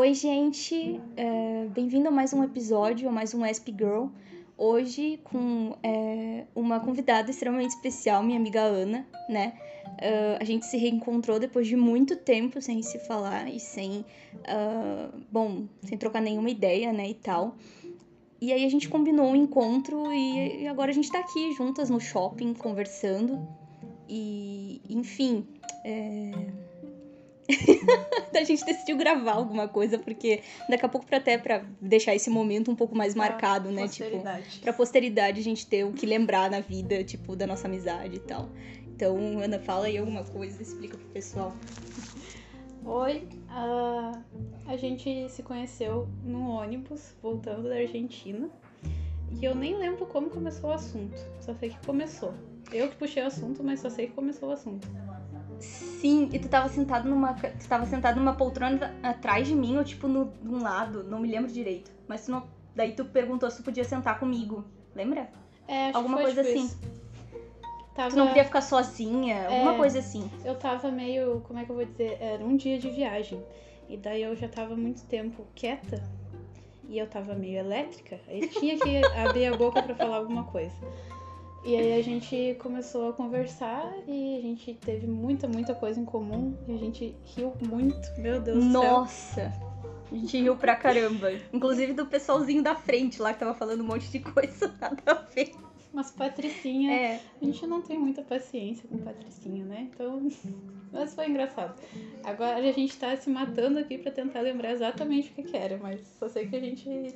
Oi, gente. É, Bem-vindo a mais um episódio, a mais um ESP Girl. Hoje com é, uma convidada extremamente especial, minha amiga Ana, né? É, a gente se reencontrou depois de muito tempo sem se falar e sem, ah, bom, sem trocar nenhuma ideia, né, e tal. E aí a gente combinou um encontro e, e agora a gente tá aqui juntas no shopping conversando. E, enfim, é... a gente decidiu gravar alguma coisa, porque daqui a pouco, pra até pra deixar esse momento um pouco mais marcado, né? Tipo, pra posteridade a gente ter o que lembrar na vida, tipo, da nossa amizade e tal. Então, Ana, fala aí alguma coisa, explica pro pessoal. Oi, ah, a gente se conheceu no ônibus voltando da Argentina e eu nem lembro como começou o assunto, só sei que começou. Eu que puxei o assunto, mas só sei que começou o assunto. Sim, e tu tava sentado numa. Tu tava sentado numa poltrona atrás de mim, ou tipo no, num lado, não me lembro direito. Mas tu não. Daí tu perguntou se tu podia sentar comigo. Lembra? É, acho Alguma que foi coisa tipo assim. isso. Tava, Tu não queria ficar sozinha, alguma É. coisa assim. Eu tava meio, como é que eu vou dizer, era um dia de viagem. E daí eu já tava muito tempo quieta. E eu tava meio elétrica. Aí tinha que abrir a boca pra falar alguma coisa. E aí a gente começou a conversar e a gente teve muita, muita coisa em comum. E a gente riu muito, meu Deus do céu. Nossa! A gente riu pra caramba. Inclusive do pessoalzinho da frente lá que tava falando um monte de coisa nada a ver. Mas Patricinha, É. a gente não tem muita paciência com Patricinha, né? Então, mas foi engraçado. Agora a gente tá se matando aqui pra tentar lembrar exatamente o que que era, mas só sei que a gente.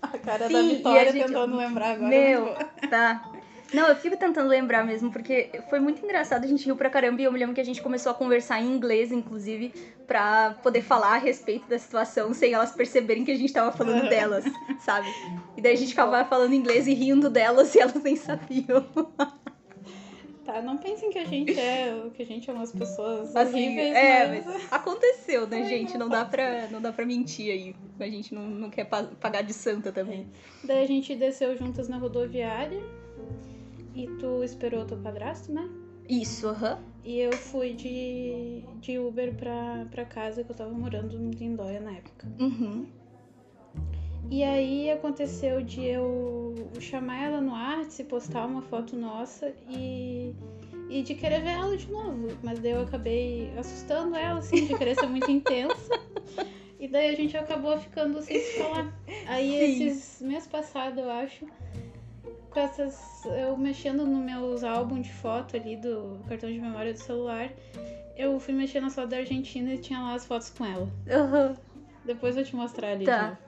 A cara da Sim, e Vitória gente- tentando lembrar agora. Meu, tá. Não, eu fico tentando lembrar mesmo, porque foi muito engraçado, a gente riu pra caramba e eu me lembro que a gente começou a conversar em inglês, inclusive, pra poder falar a respeito da situação sem elas perceberem que a gente tava falando delas, sabe? E daí a gente ficava falando inglês e rindo delas e elas nem sabiam. Tá, não pensem que a gente é que a gente é umas pessoas Assim, horríveis, é, mas... aconteceu, né, gente? Não dá pra, não dá pra mentir aí. A gente não, não quer pa- pagar de santa também. Daí a gente desceu juntas na rodoviária e tu esperou teu padrasto, né? Isso, aham. E eu fui de, de Uber pra, pra casa que eu tava morando no Lindóia na época. Uhum. E aí aconteceu de eu chamar ela no Arts e postar uma foto nossa e, e de querer ver ela de novo. Mas daí eu acabei assustando ela, assim, de querer ser muito intensa. E daí a gente acabou ficando sem se falar. Aí Sim. esses mês passado, eu acho, Eu mexendo nos meus álbuns de foto ali do cartão de memória do celular, eu fui mexendo na foto da Argentina e tinha lá as fotos com ela. Aham. Depois eu te mostrar ali. Tá.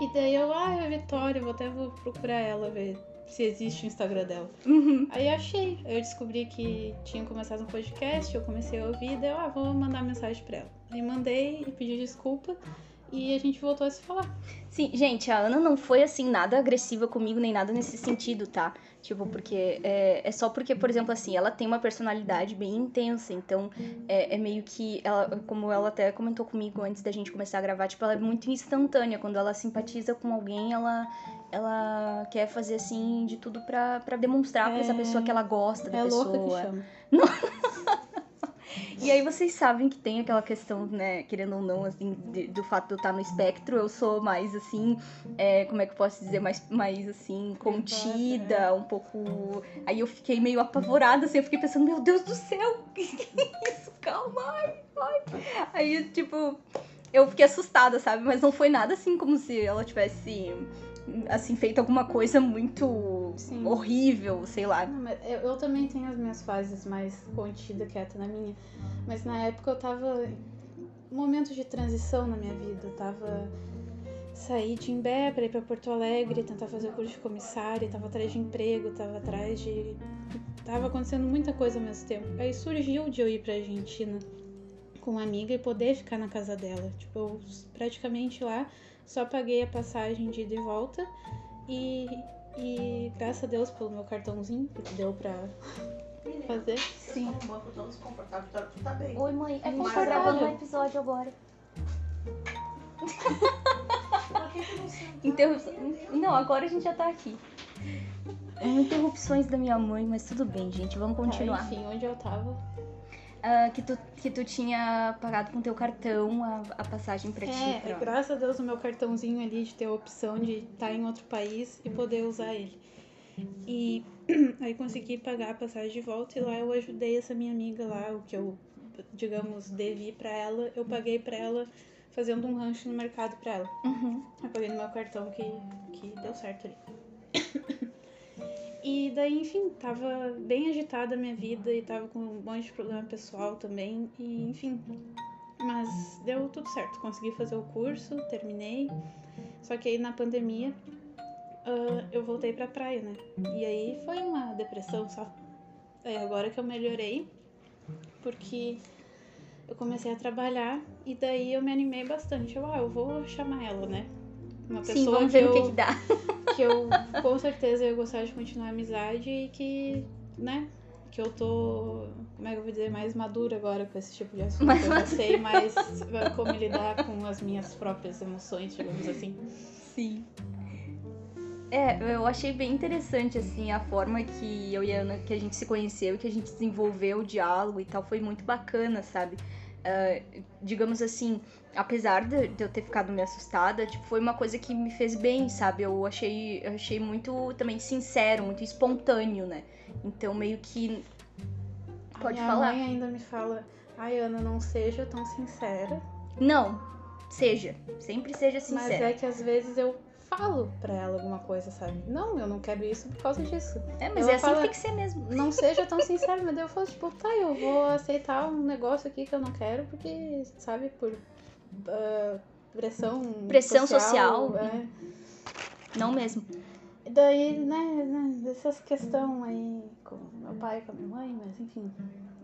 E daí eu, ah, é a Vitória, vou até vou procurar ela, ver se existe o Instagram dela. Uhum. Aí achei. Eu descobri que tinha começado um podcast, eu comecei a ouvir, daí eu, ah, vou mandar mensagem pra ela. Aí mandei e pedi desculpa e a gente voltou a se falar. Sim, gente, a Ana não foi assim nada agressiva comigo, nem nada nesse sentido, tá? Tipo, porque é, é só porque, por exemplo, assim, ela tem uma personalidade bem intensa, então é, é meio que ela, como ela até comentou comigo antes da gente começar a gravar, tipo, ela é muito instantânea. Quando ela simpatiza com alguém, ela, ela quer fazer assim de tudo pra, pra demonstrar pra essa É- pessoa que ela gosta da é pessoa. louca que chama. E aí vocês sabem que tem aquela questão, né, querendo ou não, assim, de- do fato de eu estar no espectro, eu sou mais assim, é, como é que eu posso dizer, mais, mais assim, contida, um pouco. Aí eu fiquei meio apavorada, assim, eu fiquei pensando, meu Deus do céu, que que é isso? Calma, ai, ai. Aí, tipo, eu fiquei assustada, sabe? Mas não foi nada assim como se ela tivesse. Assim, feito alguma coisa muito Sim. horrível, sei lá. Não, eu, eu também tenho as minhas fases mais contida, quieta na minha. Mas na época eu tava em momentos de transição na minha vida. Eu tava saí de Imbé pra ir pra Porto Alegre, tentar fazer o curso de comissária, tava atrás de emprego, tava atrás de. Tava acontecendo muita coisa ao mesmo tempo. Aí surgiu de eu ir pra Argentina com uma amiga e poder ficar na casa dela. Tipo, eu praticamente lá só paguei a passagem de ida e volta e, e graças a Deus pelo meu cartãozinho que deu pra fazer. Sim. Vitória, tu tá bem. Oi, mãe. É Mas tá gravando um episódio agora. Interrupção. Não, agora a gente já tá aqui. Interrupções da minha mãe, mas tudo bem, gente. Vamos continuar. Tá, enfim, onde eu tava. Ah, que, tu, que tu tinha pagado com teu cartão a, a passagem pra ti. É, graças a Deus o meu cartãozinho ali de ter a opção de estar em outro país e poder usar ele. E aí consegui pagar a passagem de volta e lá eu ajudei essa minha amiga lá, o que eu, digamos, devi pra ela, eu paguei pra ela fazendo um rancho no mercado pra ela. Uhum. Eu paguei no meu cartão que, que deu certo ali. E daí, enfim, tava bem agitada a minha vida e tava com um monte de problema pessoal também. E, enfim. Mas deu tudo certo. Consegui fazer o curso, terminei. Só que aí na pandemia ah, eu voltei pra praia, né? E aí foi uma depressão só. Aí agora que eu melhorei, porque eu comecei a trabalhar e daí eu me animei bastante. Eu, ah, eu vou chamar ela, né? Uma Sim, pessoa vamos que ver eu, o que, que dá. que eu com certeza ia gostar de continuar a amizade e que, né, que eu tô, como é que eu vou dizer, mais madura agora com esse tipo de assunto. Mais eu já sei mais como lidar com as minhas próprias emoções, digamos assim. Sim. É, eu achei bem interessante, assim, a forma que eu e a Ana, que a gente se conheceu e que a gente desenvolveu o diálogo e tal, foi muito bacana, sabe? Ah, digamos assim, apesar de, eu ter ficado meio assustada, tipo, foi uma coisa que me fez bem, sabe? Eu achei, eu achei muito também sincero, muito espontâneo, né? Então, meio que. Pode Minha falar. mãe ainda me fala, ai Ana, não seja tão sincera. Não, seja. Sempre seja Mas sincera. é que às vezes eu falo pra ela alguma coisa, sabe? Não, eu não quero isso por causa disso. É, mas eu é assim falo- que tem que ser mesmo. não seja tão sincero, mas daí eu falo, tipo, tá, eu vou aceitar um negócio aqui que eu não quero, porque, sabe, por ah, pressão Pressão social. é. Não mesmo. E daí, né, né, essas questões aí com meu pai com a minha mãe, mas enfim,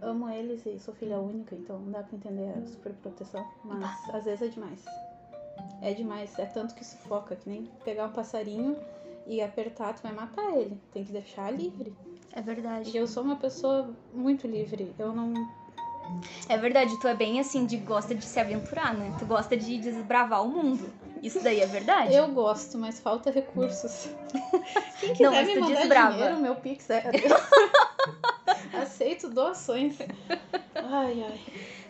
amo eles e sou filha única, então não dá pra entender a superproteção, mas às vezes é demais. É demais, é tanto que sufoca, que nem pegar um passarinho e apertar, tu vai matar ele, tem que deixar livre. É verdade. E eu sou uma pessoa muito livre. Eu não. É verdade, tu é bem assim, de gosta de se aventurar, né? Tu gosta de desbravar o mundo. Isso daí é verdade? Eu gosto, mas falta recursos. Quem quiser Não, mas me tu mandar desbrava. dinheiro, meu Pix é. Aceito doações. Ai, ai.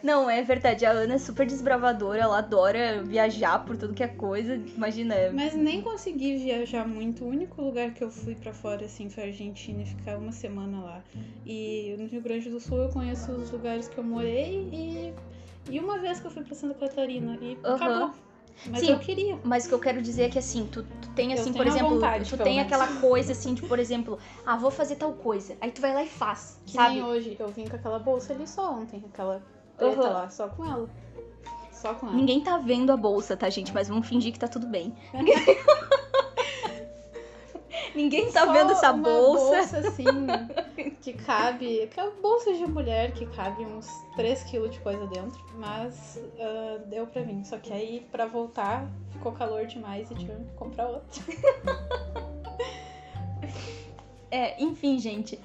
Não, é verdade. A Ana é super desbravadora, ela adora viajar por tudo que é coisa. Imagina. Mas nem consegui viajar muito. O único lugar que eu fui pra fora, assim, foi a Argentina e ficar uma semana lá. E no Rio Grande do Sul eu conheço os lugares que eu morei e. E uma vez que eu fui pra Santa Catarina e Aham. acabou. Mas Sim. eu queria. Mas o que eu quero dizer é que assim, tu, tu tem assim, por exemplo, vontade, tu tem menos. aquela coisa assim, de, por exemplo, ah, vou fazer tal coisa. Aí tu vai lá e faz, Que sabe? nem hoje. Eu vim com aquela bolsa ali só ontem, aquela preta Aham. lá, só com ela. Só com ela. Ninguém tá vendo a bolsa, tá, gente? Mas vamos fingir que tá tudo bem. Ninguém tá Só vendo essa uma bolsa. bolsa assim, que cabe. Que é bolsa de mulher que cabe uns 3kg de coisa dentro. Mas ah, deu pra mim. Só que aí, pra voltar, ficou calor demais e tive que comprar outra. É, enfim, gente.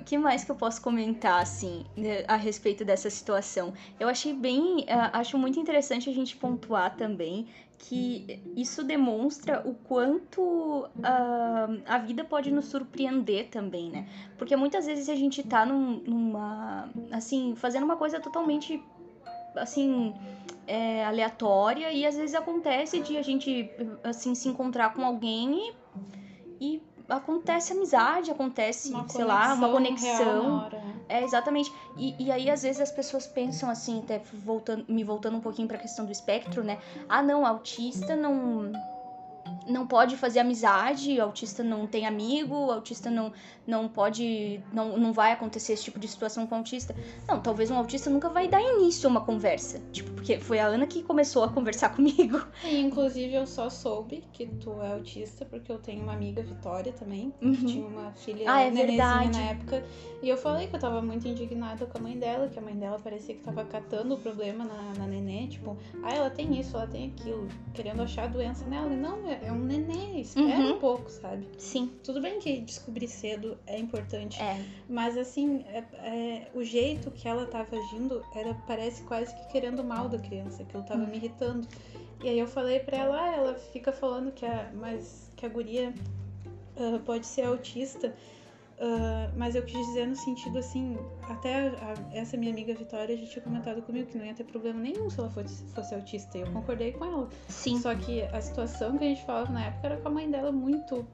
O que mais que eu posso comentar, assim, a respeito dessa situação? Eu achei bem. ah, acho muito interessante a gente pontuar também que isso demonstra o quanto ah, a vida pode nos surpreender também, né? Porque muitas vezes a gente tá num- numa. Assim, fazendo uma coisa totalmente. Assim. é, aleatória e às vezes acontece de a gente assim se encontrar com alguém e, e acontece amizade, acontece, sei lá, uma conexão. hora. É, exatamente. E, e aí, às vezes, as pessoas pensam assim, até voltando, me voltando um pouquinho pra questão do espectro, né? Ah, não, autista não. Não pode fazer amizade, autista não tem amigo, autista não, não pode. Não, não vai acontecer esse tipo de situação com autista. Não, talvez um autista nunca vai dar início a uma conversa. Tipo, porque foi a Ana que começou a conversar comigo. E inclusive eu só soube que tu é autista porque eu tenho uma amiga, Vitória, também, que Uhum. tinha uma filha Ah, é verdade. na época. E eu falei que eu tava muito indignada com a mãe dela, que a mãe dela parecia que tava catando o problema na, na nenê, tipo, ah, ela tem isso, ela tem aquilo, querendo achar a doença nela. E não, é, é um nenê, espera Uhum. um pouco, sabe? Sim, Tudo bem que descobrir cedo é importante, é. mas assim, é- é, o jeito que ela tava agindo era parece quase que querendo mal da criança, aquilo tava me irritando. E aí eu falei pra ela, ah, ela fica falando que a, mas que a guria ah, pode ser autista Ah, mas eu quis dizer no sentido assim, até a- essa minha amiga Vitória já tinha comentado comigo que não ia ter problema nenhum se ela fosse, fosse autista. E eu concordei com ela. Sim. Só que a situação que a gente falava na época era com a mãe dela muito,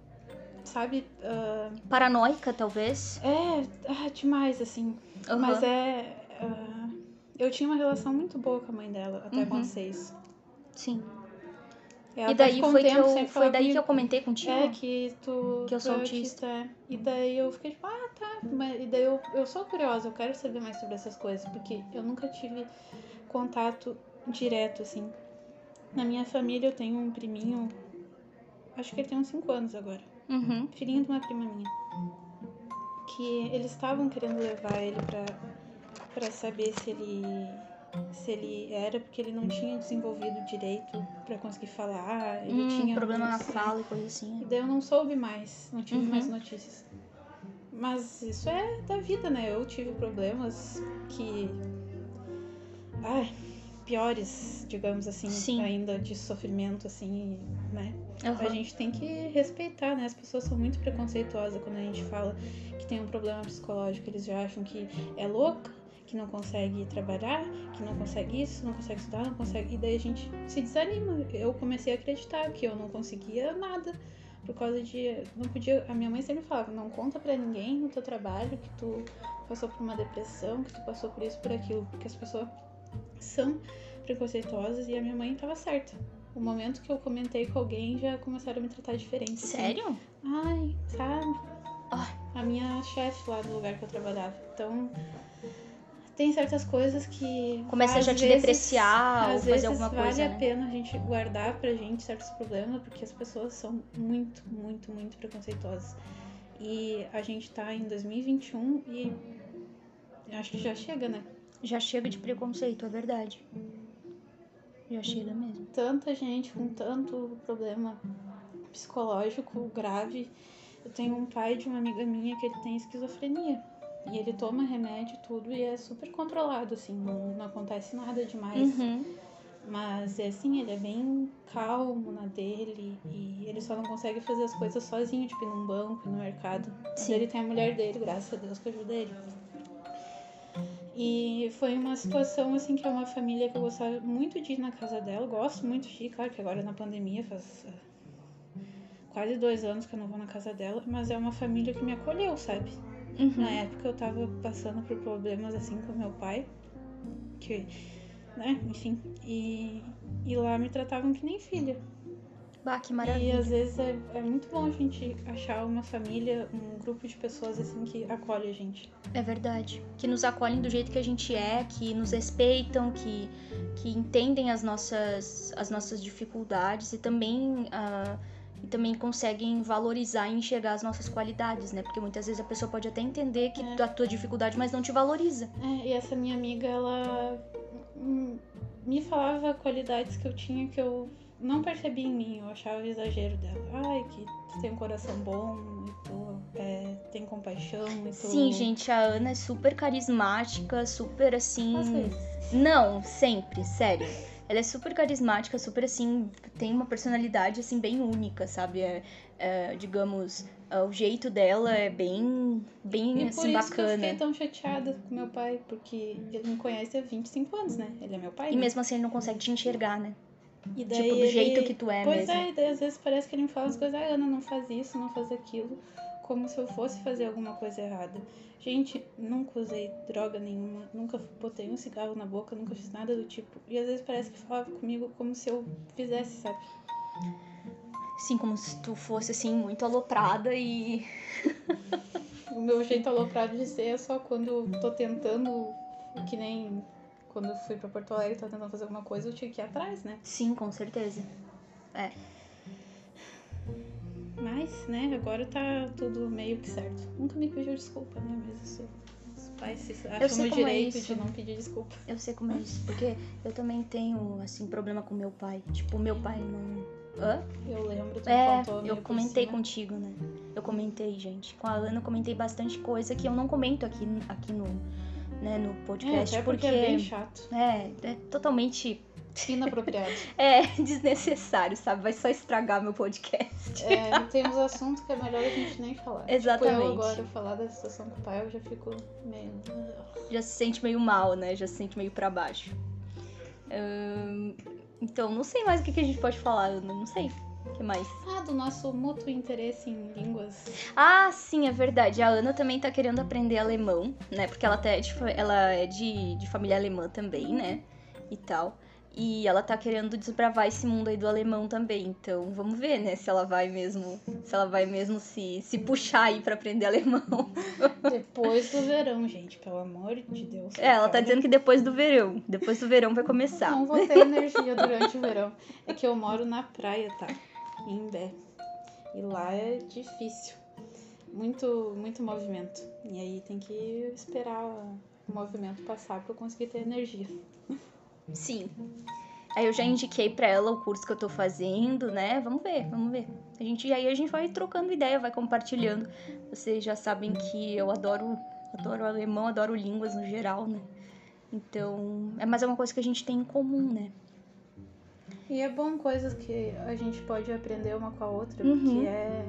sabe? ah, Paranoica, talvez. é, ah, demais, assim. Aham. Mas é. ah, eu tinha uma relação muito boa com a mãe dela, até com Uhum. as seis. Sim. Ela e daí foi, que eu, foi daí que comigo. eu comentei contigo. É, que tu, Que eu sou é autista. é. E daí eu fiquei tipo, ah, tá. Mas, e daí eu, eu sou curiosa, eu quero saber mais sobre essas coisas, porque eu nunca tive contato direto, assim. Na minha família eu tenho um priminho, acho que ele tem uns 5 anos agora. Uhum. filhinho de uma prima minha. Que eles estavam querendo levar ele pra, pra saber se ele se ele era porque ele não tinha desenvolvido direito pra conseguir falar, ele Hum, tinha problema na alguns- fala e coisa assim. E daí eu não soube mais, não tive Uhum. mais notícias. Mas isso é da vida, né? Eu tive problemas que ai, piores, digamos assim, Sim. ainda de sofrimento assim, né? A Aham. gente tem que respeitar, né? As pessoas são muito preconceituosas quando a gente fala que tem um problema psicológico. Eles já acham que é louca, que não consegue trabalhar, que não consegue isso, não consegue estudar, não consegue. E daí a gente se desanima. Eu comecei a acreditar que eu não conseguia nada por causa de. Não podia. A minha mãe sempre falava: não conta pra ninguém no teu trabalho que tu passou por uma depressão, que tu passou por isso, por aquilo. Porque as pessoas são preconceituosas e a minha mãe tava certa. O momento que eu comentei com alguém já começaram a me tratar diferente. assim. Sério? Ai, sabe? A minha chefe lá do lugar que eu trabalhava. Então, tem certas coisas que. Começa às já a te vezes- depreciar ou fazer alguma vale coisa, a né? pena a gente guardar pra gente certos problemas, porque as pessoas são muito, muito, muito preconceituosas. E a gente tá em 2021 e acho que já chega, né? Já chega de preconceito, é verdade. Já chega mesmo. tanta gente com tanto problema psicológico grave. Eu tenho um pai de uma amiga minha que ele tem esquizofrenia. E ele toma remédio e tudo e é super controlado, assim, não, não acontece nada demais. Uhum. Mas é assim, ele é bem calmo na dele e ele só não consegue fazer as coisas sozinho, tipo num banco, no mercado. Sim. ele tem a mulher dele, graças a Deus que ajuda ele. E foi uma situação assim que é uma família que eu gostava muito de ir na casa dela, gosto muito de ir, claro que agora na pandemia faz ah, quase dois anos que eu não vou na casa dela, mas é uma família que me acolheu, sabe? Uhum. Na época eu tava passando por problemas assim com meu pai, que, né, enfim, e, e lá me tratavam que nem filha. Bah, que E maravilha. às vezes é, é muito bom a gente achar uma família, um grupo de pessoas assim que acolhe a gente. É verdade. Que nos acolhem do jeito que a gente é, que nos respeitam, que, que entendem as nossas, as nossas dificuldades e também, ah, e também conseguem valorizar e enxergar as nossas qualidades, né? Porque muitas vezes a pessoa pode até entender que É. a tua dificuldade, mas não te valoriza. É, e essa minha amiga, ela me falava qualidades que eu tinha que eu não percebia em mim, eu achava exagero dela. Ai, que tu tem um coração bom e tu é, tem compaixão e tu... Sim, gente, a Ana é super carismática, super assim. Às vezes. Não, sempre, sério. Ela é super carismática, super assim, tem uma personalidade assim bem única, sabe? É, é, digamos, é, o jeito dela é bem, bem E por assim isso que eu bacana. fiquei tão chateada com meu pai, porque ele me conhece há 25 anos, né? Ele é meu pai. E né? mesmo assim ele não consegue te enxergar, né? E daí tipo, do ele- jeito que tu é Pois mesmo. é, e daí às vezes parece que ele me fala as coisas, ah, Ana, não faz isso, não faz aquilo, como se eu fosse fazer alguma coisa errada. Gente, nunca usei droga nenhuma, nunca botei um cigarro na boca, nunca fiz nada do tipo. E às vezes parece que falava comigo como se eu fizesse, sabe? Assim, como se tu fosse assim, muito aloprada e. O meu jeito aloprado de ser é só quando tô tentando, que nem quando fui pra Porto Alegre, tava tentando fazer alguma coisa, eu tinha que ir atrás, né? Sim, com certeza. Mas, né, agora tá tudo meio que certo. Nunca me pediu desculpa, né? Mas isso, os pais se acham sei no é direito isso. de não pedir desculpa. Eu sei como é isso, porque eu também tenho, assim, problema com meu pai. Tipo, meu pai não. Hã? Eu lembro, tu É, contou eu comentei contigo, né? Eu comentei, gente. Com a Ana eu comentei bastante coisa que eu não comento aqui, aqui no, né, no É, podcast, até porque, é bem chato. é, é totalmente Inapropriado. É desnecessário, sabe? Vai só estragar meu podcast. É, tem uns assuntos que é melhor a gente nem falar. Exatamente. Tipo, eu agora falar da situação com o pai, eu já fico meio. Já se sente meio mal, né? Já se sente meio pra baixo. Ahn, então, não sei mais o que, que a gente pode falar. Não sei. O que mais? Ah, do nosso mútuo interesse em línguas. Ah, sim, é verdade. A Ana também tá querendo aprender alemão, né? Porque ela, tá, de ela é de, de família alemã também, né? E tal. E ela tá querendo desbravar esse mundo aí do alemão também. Então, vamos ver, né? Se ela vai mesmo, se ela vai mesmo se, se puxar aí pra aprender alemão. Depois do verão, gente, pelo amor de Deus. É, ela tá dizendo que depois do verão. Depois do verão vai começar. Não vou ter energia durante o verão. É que eu moro na praia, tá? Em Imbé. E lá é difícil. Muito, muito movimento. E aí tem que esperar o movimento passar pra eu conseguir ter energia. Sim. Aí eu já indiquei pra ela o curso que eu tô fazendo, né? Vamos ver, vamos ver. A gente aí a gente vai trocando ideia, vai compartilhando. Vocês já sabem que eu adoro, adoro alemão, adoro línguas no geral, né? Então, é mais uma coisa que a gente tem em comum, né? E é bom coisas que a gente pode aprender uma com a outra, Uhum. porque é,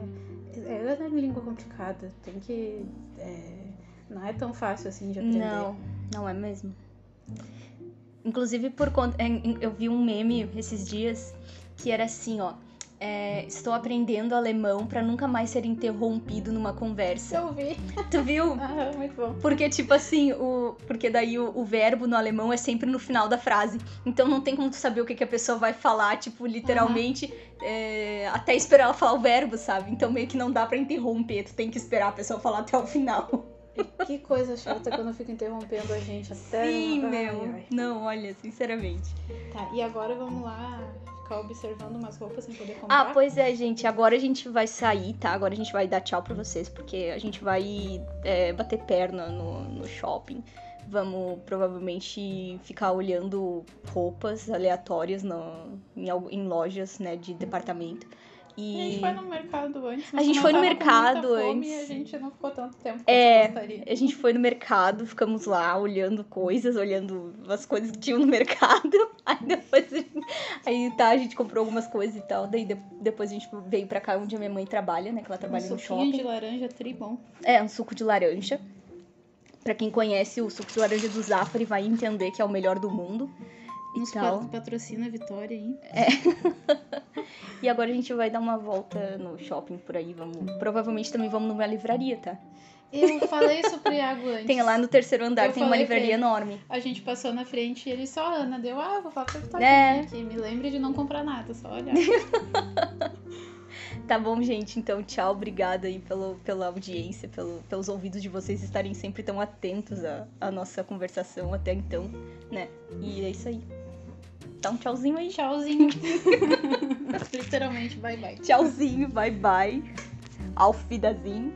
é, é língua complicada. Tem que. é, não é tão fácil assim de aprender. Não, não é mesmo. Inclusive por conta. em- Eu vi um meme esses dias que era assim, ó. É, estou aprendendo alemão pra nunca mais ser interrompido numa conversa. Eu vi. Tu viu? Ah, muito bom. Porque, tipo assim, o. Porque daí o, o verbo no alemão é sempre no final da frase. Então não tem como tu saber o que, que a pessoa vai falar, tipo, literalmente, é, até esperar ela falar o verbo, sabe? Então meio que não dá pra interromper, tu tem que esperar a pessoa falar até o final. Que coisa chata quando eu fico interrompendo a gente até. Sim, meu. ai. Não, olha, sinceramente. Tá, e agora vamos lá ficar observando umas roupas sem poder comprar. Ah, pois é, gente. Agora a gente vai sair, tá? Agora a gente vai dar tchau pra vocês, porque a gente vai é, bater perna no, no shopping. Vamos provavelmente ficar olhando roupas aleatórias no, em, em lojas, né, de departamento. A E gente foi no mercado antes. A gente foi no mercado antes. E a gente não ficou tanto tempo É. gostaria. a gente foi no mercado, ficamos lá olhando coisas, olhando as coisas que tinham no mercado. Aí depois a gente, aí tá, a gente comprou algumas coisas e tal. Daí de- depois a gente veio pra cá onde a minha mãe trabalha, né? Que ela Um trabalha no suquinho shopping. de laranja tribom. É, um suco de laranja. Pra quem conhece o suco de laranja do Zafari vai entender que é o melhor do mundo. E Nos tal. pa- patrocina a Vitória aí. E agora a gente vai dar uma volta no shopping por aí. Vamos, provavelmente também vamos numa livraria, tá? Eu falei isso pro Iago antes. Tem lá no terceiro andar, Eu tem uma livraria enorme. A gente passou na frente e ele só, Ana, deu, ah, vou falar pra Vitória É. aqui. Me lembre de não comprar nada, só olhar. Tá bom, gente. Então, tchau. Obrigada aí pelo, pela audiência, pelo, pelos ouvidos de vocês estarem sempre tão atentos à, à nossa conversação até então, né? E é isso aí. Dá um tchauzinho aí. Tchauzinho. Literalmente, bye bye. Tchauzinho, bye bye. Auf Wiedersehen.